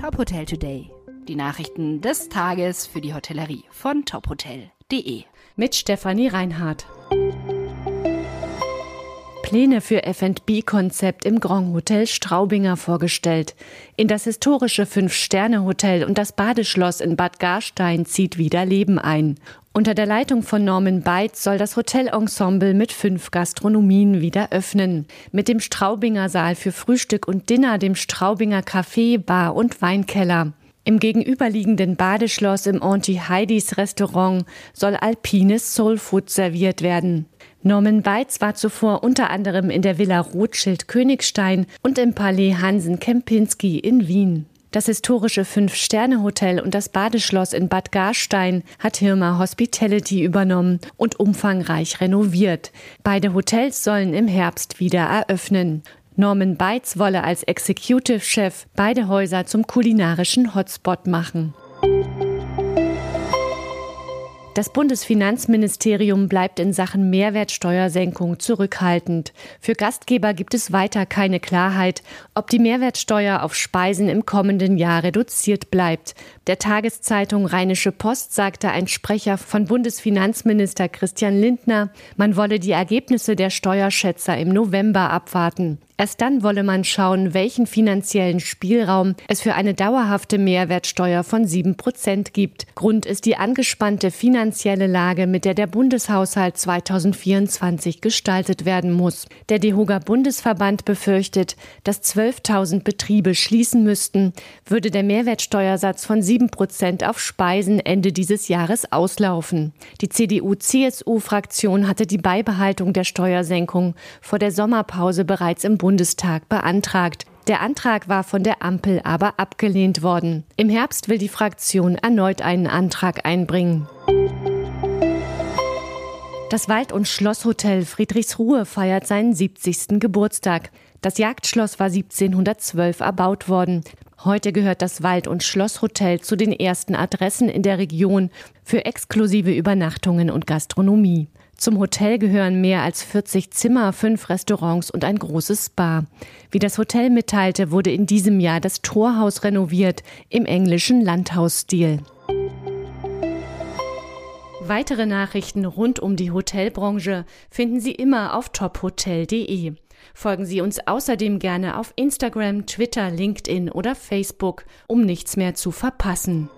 Top Hotel Today. Die Nachrichten des Tages für die Hotellerie von tophotel.de. Mit Stefanie Reinhardt. Pläne für F&B-Konzept im Grand Hotel Straubinger vorgestellt. In das historische Fünf-Sterne-Hotel und das Badeschloss in Bad Garstein zieht wieder Leben ein. Unter der Leitung von Norman Beitz soll das Hotelensemble mit fünf Gastronomien wieder öffnen. Mit dem Straubinger Saal für Frühstück und Dinner, dem Straubinger Café, Bar und Weinkeller. Im gegenüberliegenden Badeschloss im Auntie Heidis Restaurant soll alpines Soulfood serviert werden. Norman Beitz war zuvor unter anderem in der Villa Rothschild Königstein und im Palais Hansen Kempinski in Wien. Das historische Fünf-Sterne-Hotel und das Badeschloss in Bad Garstein hat Hirma Hospitality übernommen und umfangreich renoviert. Beide Hotels sollen im Herbst wieder eröffnen. Norman Beitz wolle als Executive Chef beide Häuser zum kulinarischen Hotspot machen. Das Bundesfinanzministerium bleibt in Sachen Mehrwertsteuersenkung zurückhaltend. Für Gastgeber gibt es weiter keine Klarheit, ob die Mehrwertsteuer auf Speisen im kommenden Jahr reduziert bleibt. Der Tageszeitung Rheinische Post sagte ein Sprecher von Bundesfinanzminister Christian Lindner, man wolle die Ergebnisse der Steuerschätzer im November abwarten. Erst dann wolle man schauen, welchen finanziellen Spielraum es für eine dauerhafte Mehrwertsteuer von sieben Prozent gibt. Grund ist die angespannte finanzielle Lage, mit der der Bundeshaushalt 2024 gestaltet werden muss. Der DEHOGA Bundesverband befürchtet, dass 12.000 Betriebe schließen müssten, würde der Mehrwertsteuersatz von sieben Prozent auf Speisen Ende dieses Jahres auslaufen. Die CDU-CSU-Fraktion hatte die Beibehaltung der Steuersenkung vor der Sommerpause bereits im Bund Bundestag beantragt. Der Antrag war von der Ampel aber abgelehnt worden. Im Herbst will die Fraktion erneut einen Antrag einbringen. Das Wald- und Schlosshotel Friedrichsruhe feiert seinen 70. Geburtstag. Das Jagdschloss war 1712 erbaut worden. Heute gehört das Wald- und Schlosshotel zu den ersten Adressen in der Region für exklusive Übernachtungen und Gastronomie. Zum Hotel gehören mehr als 40 Zimmer, fünf Restaurants und ein großes Spa. Wie das Hotel mitteilte, wurde in diesem Jahr das Torhaus renoviert im englischen Landhausstil. Weitere Nachrichten rund um die Hotelbranche finden Sie immer auf tophotel.de. Folgen Sie uns außerdem gerne auf Instagram, Twitter, LinkedIn oder Facebook, um nichts mehr zu verpassen.